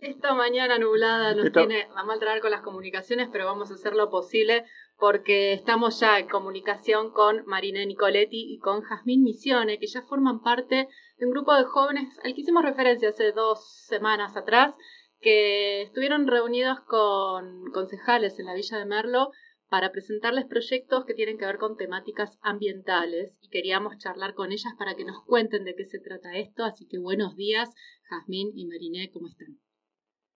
Esta mañana nublada nos tiene a mal traer con las comunicaciones, pero vamos a hacer lo posible porque estamos ya en comunicación con Marina Nicoletti y con Jazmín Misiones, que ya forman parte de un grupo de jóvenes al que hicimos referencia hace dos semanas atrás, que estuvieron reunidos con concejales en la Villa de Merlo para presentarles proyectos que tienen que ver con temáticas ambientales y queríamos charlar con ellas para que nos cuenten de qué se trata esto. Así que buenos días, Jazmín y Mariné, ¿cómo están?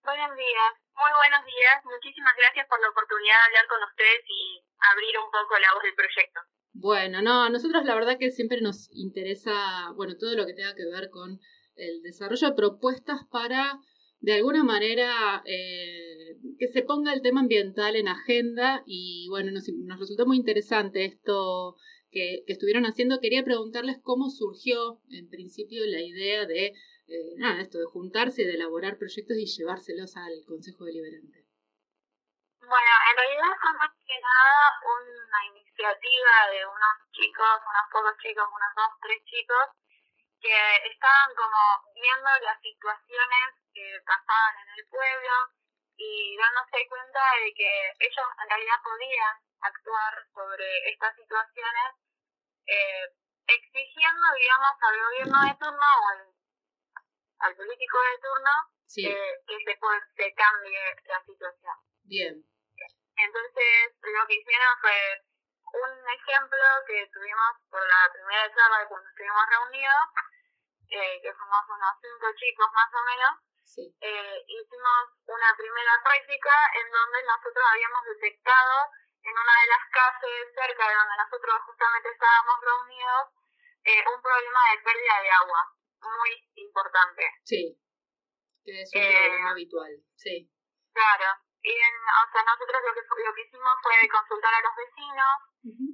Buenos días, muy buenos días. Muchísimas gracias por la oportunidad de hablar con ustedes y abrir un poco la voz del proyecto. Bueno, no, a nosotros la verdad que siempre nos interesa, bueno, todo lo que tenga que ver con el desarrollo de propuestas para de alguna manera eh, que se ponga el tema ambiental en agenda y bueno, nos, resultó muy interesante esto que, que, estuvieron haciendo. Quería preguntarles cómo surgió en principio la idea de, eh, nada, esto de juntarse, de elaborar proyectos y llevárselos al Consejo Deliberante. Bueno, en realidad fue más que nada una iniciativa de unos chicos, unos pocos chicos, unos dos, tres chicos, que estaban como viendo las situaciones que pasaban en el pueblo y dándose cuenta de que ellos en realidad podían actuar sobre estas situaciones eh, exigiendo, digamos, al gobierno de turno o al, político de turno eh, que se, se cambie la situación. Bien. Entonces, lo que hicieron fue un ejemplo que tuvimos por la primera charla cuando estuvimos reunidos, eh, que fuimos unos cinco chicos más o menos, eh, hicimos una primera práctica en donde nosotros habíamos detectado en una de las calles cerca de donde nosotros justamente estábamos reunidos eh, un problema de pérdida de agua muy importante. Sí, que es un problema habitual, sí. Claro, y o sea, nosotros lo que, lo que hicimos fue consultar a los vecinos,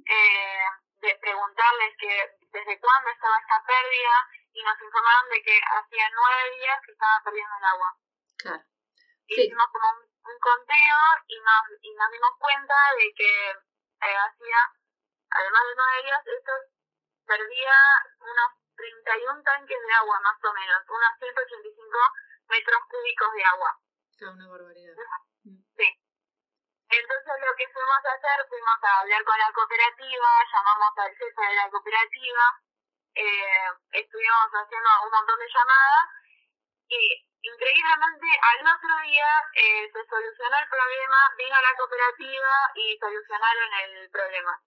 eh, de preguntarles que desde cuándo estaba esta pérdida y nos informaron de que hacía nueve días que estaba perdiendo el agua. Claro. Hicimos como un, conteo y nos, y nos dimos cuenta de que eh, hacía, además de nueve días, esto perdía unos 31 tanques de agua más o menos, unos 185 metros cúbicos de agua. una barbaridad. Sí. Entonces lo que fuimos a hacer, fuimos a hablar con la cooperativa, llamamos al jefe de la cooperativa, eh, estuvimos haciendo un montón de llamadas y increíblemente al otro día eh, se solucionó el problema, vino la cooperativa y solucionaron el problema.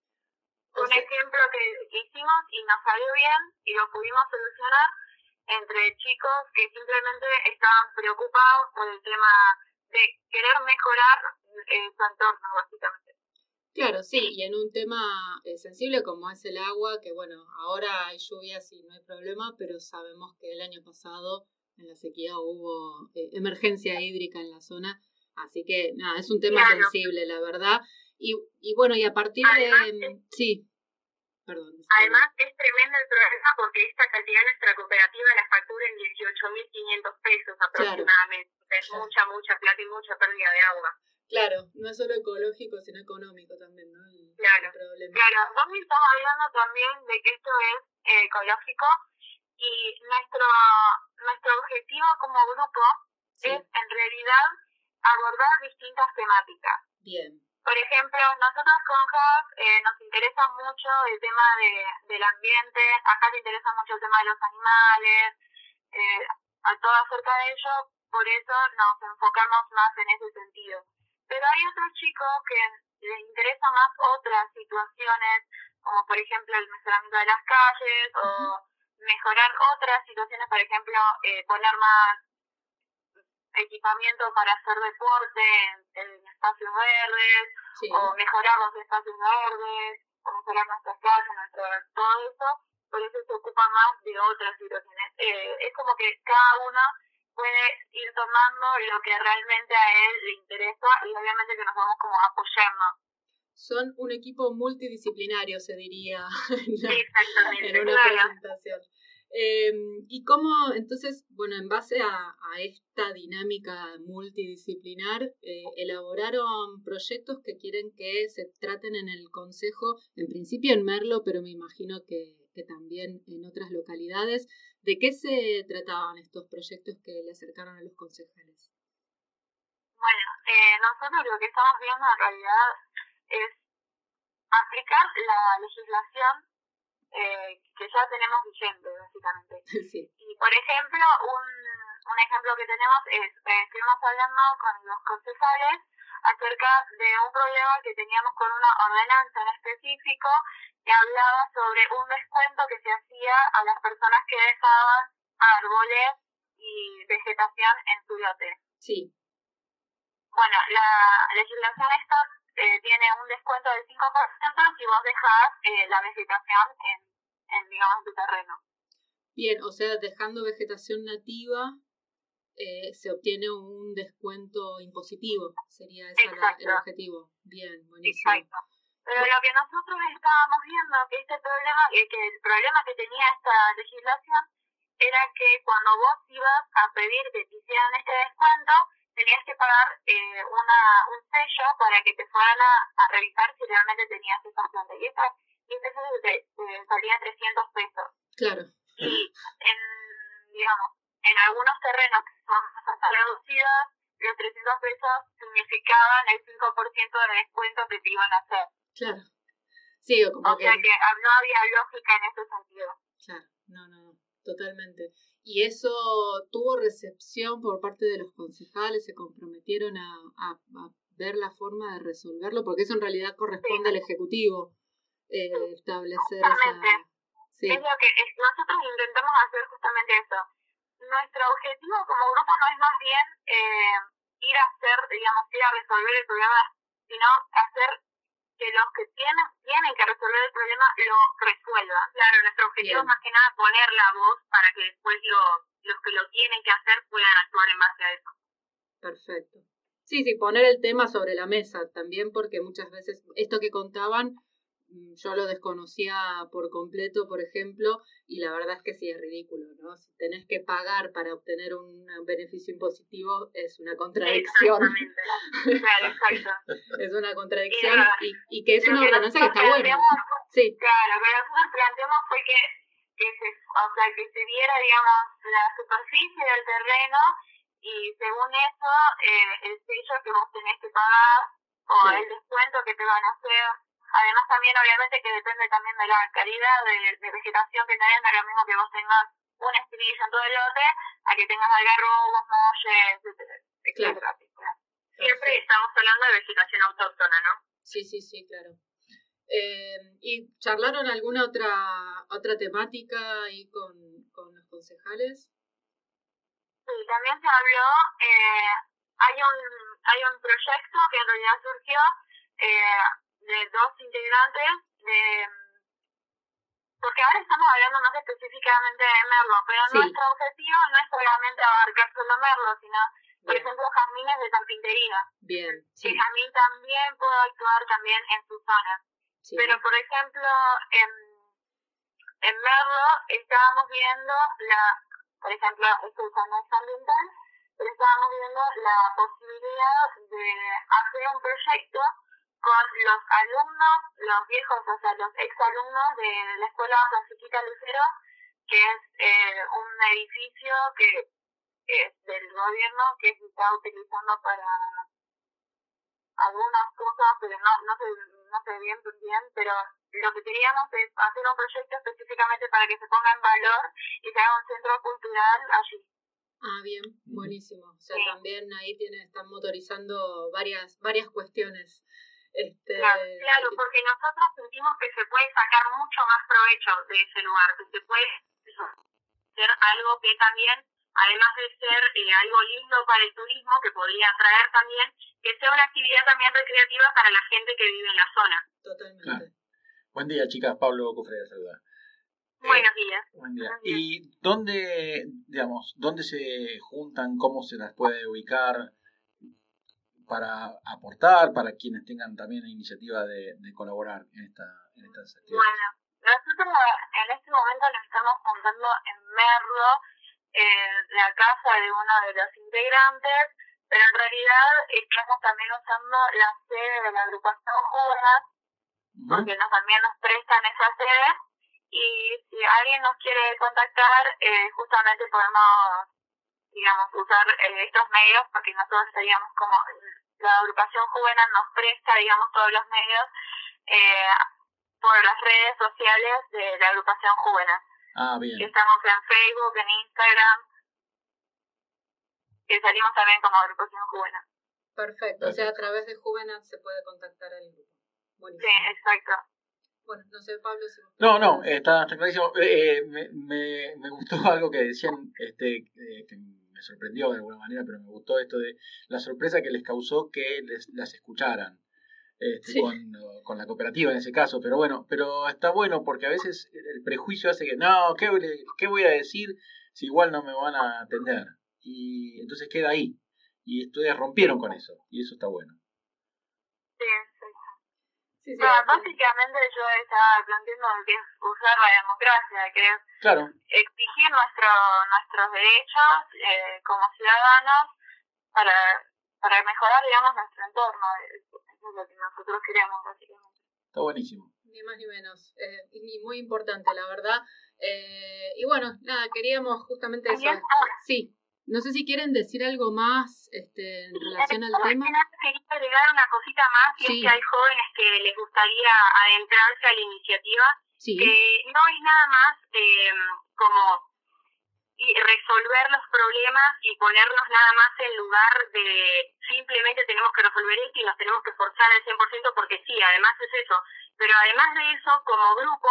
Un ejemplo que hicimos y nos salió bien y lo pudimos solucionar entre chicos que simplemente estaban preocupados por el tema de querer mejorar eh, su entorno, básicamente. Claro, sí, y en un tema eh, sensible como es el agua, que bueno, ahora hay lluvias y no hay problema, pero sabemos que el año pasado en la sequía hubo eh, emergencia hídrica en la zona, así que nada, es un tema sensible, la verdad. Y, y bueno, y a partir de... sí, perdón. Además, es tremendo el problema porque esta cantidad de nuestra cooperativa la factura en 18.500 pesos aproximadamente. Es mucha, mucha plata y mucha pérdida de agua. Claro, no es solo ecológico, sino económico también, ¿no? claro, claro. Vos me estás hablando también de que esto es eh, ecológico y nuestro, nuestro objetivo como grupo es en realidad abordar distintas temáticas. Bien. Por ejemplo, nosotros con JAS eh, nos interesa mucho el tema de, del ambiente, acá te interesa mucho el tema de los animales, eh, a todo acerca de ello, por eso nos enfocamos más en ese sentido. Pero hay otros chicos que les interesan más otras situaciones, como por ejemplo el mejoramiento de las calles o mejorar otras situaciones, por ejemplo, eh, poner más equipamiento para hacer deporte en, espacios verdes, o mejorar los espacios verdes, o mejorar nuestras calles, nuestro, todo eso, por eso se ocupa más de otras situaciones. Eh, es como que cada uno puede ir tomando lo que realmente a él le interesa y obviamente que nos vamos como apoyando. Son un equipo multidisciplinario, se diría, en, una presentación. Em, y cómo, entonces, bueno, en base a, esta dinámica multidisciplinar, eh, elaboraron proyectos que quieren que se traten en el Consejo, en principio en Merlo, pero me imagino que, que también en otras localidades. ¿De qué se trataban estos proyectos que le acercaron a los concejales? eh, nosotros lo que estamos viendo en realidad es aplicar la legislación eh, que ya tenemos vigente, básicamente. Y, por ejemplo, un, un ejemplo que tenemos es, eh, estuvimos hablando con los concejales acerca de un problema que teníamos con una ordenanza en específico que hablaba sobre un descuento que se hacía a las personas que dejaban árboles y vegetación en su lote. Sí. Bueno, la legislación esta eh, tiene un descuento del 5% si vos dejás eh, la vegetación en, en, digamos, tu terreno. Bien, o sea, dejando vegetación nativa eh, se obtiene un descuento impositivo, sería ese el objetivo. Bien, buenísimo. Exacto. Pero lo que nosotros estábamos viendo, que este problema, que el problema que tenía esta legislación era que cuando vos ibas a pedir que te hicieran este descuento, tenías que pagar eh, una, un sello para que te fueran a, revisar si realmente tenías esa planta. Y, esa, y ese sello te, salía 300 pesos. Claro. Y en, digamos, en algunos terrenos que son más reducidos, los 300 pesos significaban el 5% de descuento que te iban a hacer. Claro. Sí, o como o sea que no había lógica en ese sentido. Claro, no, no, totalmente. ¿Y eso tuvo recepción por parte de los concejales? ¿Se comprometieron a, a, ver la forma de resolverlo? Porque eso en realidad corresponde al Ejecutivo eh, establecer esa... Sí. Es lo que nosotros intentamos hacer justamente eso nuestro objetivo como grupo no es más bien eh, ir a hacer, digamos, ir a resolver el problema, sino hacer que los que tienen, tienen que resolver el problema lo resuelvan. Claro, nuestro objetivo es más que nada poner la voz para que después los, los que lo tienen que hacer puedan actuar en base a eso. Perfecto. Sí, sí, poner el tema sobre la mesa también, porque muchas veces esto que contaban yo lo desconocía por completo, por ejemplo, y la verdad es que sí es ridículo, ¿no? Si tenés que pagar para obtener un beneficio impositivo es una contradicción. Claro, exacto. es una contradicción y, y, que es una ordenanza que, está buena. Sí. Claro, lo que nosotros planteamos fue que, que, se, o sea, que se viera, digamos, la superficie del terreno y según eso, eh, el sello que vos tenés que pagar o el descuento que te van a hacer Además también obviamente que depende también de la calidad de, vegetación que tengas, no es lo mismo que vos tengas un estribillo en todo el lote a que tengas algarrobos, molles, etcétera, Siempre estamos hablando de vegetación autóctona, ¿no? Sí, sí, sí, claro. Eh, ¿Y charlaron alguna otra otra temática ahí con, con los concejales? Sí, también se habló, eh, hay un hay un proyecto que en realidad surgió eh, de dos integrantes de porque ahora estamos hablando más específicamente de Merlo, pero nuestro objetivo no es solamente abarcar solo Merlo, sino, por ejemplo, jazmines de carpintería. Bien. Que jazmín también puede actuar también en su zona. Pero, por ejemplo, en, en Merlo estábamos viendo la, por ejemplo, esto no es ambiental, pero estábamos viendo la posibilidad de hacer un proyecto con los alumnos, los viejos, o sea, los exalumnos de la Escuela Francisquita Lucero, que es eh, un edificio que es del gobierno que se está utilizando para algunas cosas, pero no, no, sé, no sé bien, bien, pero lo que queríamos es hacer un proyecto específicamente para que se ponga en valor y se haga un centro cultural allí. Ah, bien, buenísimo. O sea, también ahí tiene, están motorizando varias, varias cuestiones. Este, claro, porque nosotros sentimos que se puede sacar mucho más provecho de ese lugar, que se puede ser algo que también, además de ser eh, algo lindo para el turismo, que podría atraer también, que sea una actividad también recreativa para la gente que vive en la zona. Totalmente. Buen día, chicas. Pablo Cufre de Saludar. Buenos días. Buen día. ¿Y dónde, digamos, dónde se juntan, cómo se las puede ubicar? Para aportar, para quienes tengan también la iniciativa de, de colaborar en esta en estas actividades? Bueno, nosotros en este momento nos estamos juntando en Merlo, en la casa de uno de los integrantes, pero en realidad estamos también usando la sede de la agrupación Judas, porque nos, también nos prestan esa sede, y si alguien nos quiere contactar, eh, justamente podemos digamos, usar eh, estos medios porque nosotros estaríamos como, la agrupación juvenil nos presta, digamos, todos los medios eh, por las redes sociales de la agrupación juvenil. Ah, bien. Estamos en Facebook, en Instagram, que salimos también como agrupación juvenil. Perfecto, o sea, a través de Juvenal se puede contactar al grupo. Sí, exacto. Bueno, no sé, Pablo, si... No, no, está, está clarísimo. Eh, eh, me, me, me, gustó algo que decían, este, eh, que me sorprendió de alguna manera, pero me gustó esto de la sorpresa que les causó que les, las escucharan. Este, con, con, la cooperativa en ese caso, pero bueno, pero está bueno porque a veces el prejuicio hace que, no, ¿qué, qué voy a decir si igual no me van a atender? Y entonces queda ahí. Y ustedes rompieron con eso, y eso está bueno. Sí, sí, sí. básicamente yo estaba planteando que es usar la democracia, que es exigir nuestro, nuestros derechos eh, como ciudadanos para, para mejorar, digamos, nuestro entorno. Eso es lo que nosotros queremos, básicamente. Está buenísimo. Ni más ni menos. Eh, y muy importante, la verdad. Eh, y bueno, nada, queríamos justamente eso. Sí. No sé si quieren decir algo más este, en relación al tema. Quería agregar una cosita más, y es que hay jóvenes que les gustaría adentrarse a la iniciativa, que no es nada más eh, como resolver los problemas y ponernos nada más en lugar de simplemente tenemos que resolver esto y nos tenemos que forzar al 100% porque sí, además es eso. Pero además de eso, como grupo,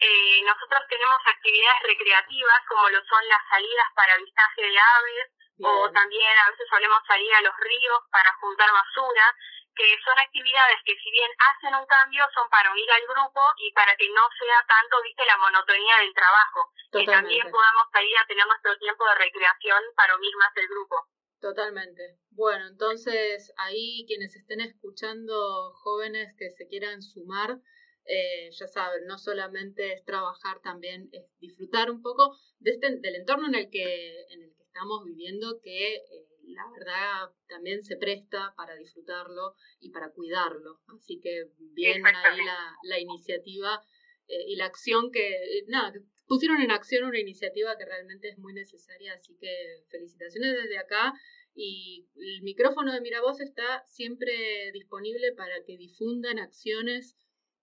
eh, nosotros tenemos actividades recreativas como lo son las salidas para avistaje de aves o también a veces solemos salir a los ríos para juntar basura, que son actividades que si bien hacen un cambio son para unir al grupo y para que no sea tanto, viste, la monotonía del trabajo, que también podamos salir a tener nuestro tiempo de recreación para unir más el grupo. Totalmente. Bueno, entonces ahí quienes estén escuchando jóvenes que se quieran sumar, eh, ya saben, no solamente es trabajar, también es disfrutar un poco de este, del entorno en el que, en el que estamos viviendo, que eh, la verdad también se presta para disfrutarlo y para cuidarlo. Así que bien ahí la, la iniciativa eh, y la acción que, nada, pusieron en acción una iniciativa que realmente es muy necesaria, así que felicitaciones desde acá. Y el micrófono de Miravoz está siempre disponible para que difundan acciones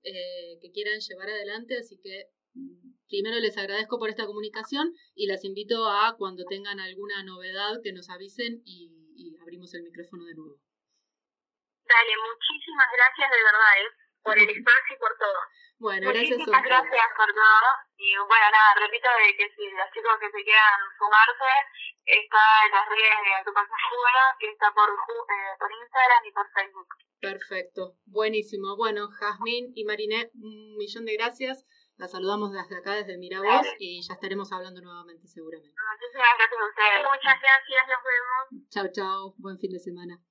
eh, que quieran llevar adelante, así que mm, primero les agradezco por esta comunicación y las invito a cuando tengan alguna novedad que nos avisen y, abrimos el micrófono de nuevo. Dale, muchísimas gracias de verdad ¿eh? por el espacio y por todo. Bueno, Muchísimas gracias por todo. Y bueno, nada, repito de que si los chicos que se quieran sumarse, está en las redes de Agrupación Juvenil, que está por, eh, por Instagram y por Facebook. Perfecto, buenísimo. Bueno, Jazmín y Mariné, un millón de gracias. La saludamos desde acá, desde Miravoz, y ya estaremos hablando nuevamente seguramente. Muchísimas gracias a ustedes. Muchas gracias, nos vemos. Chao, chao. Buen fin de semana.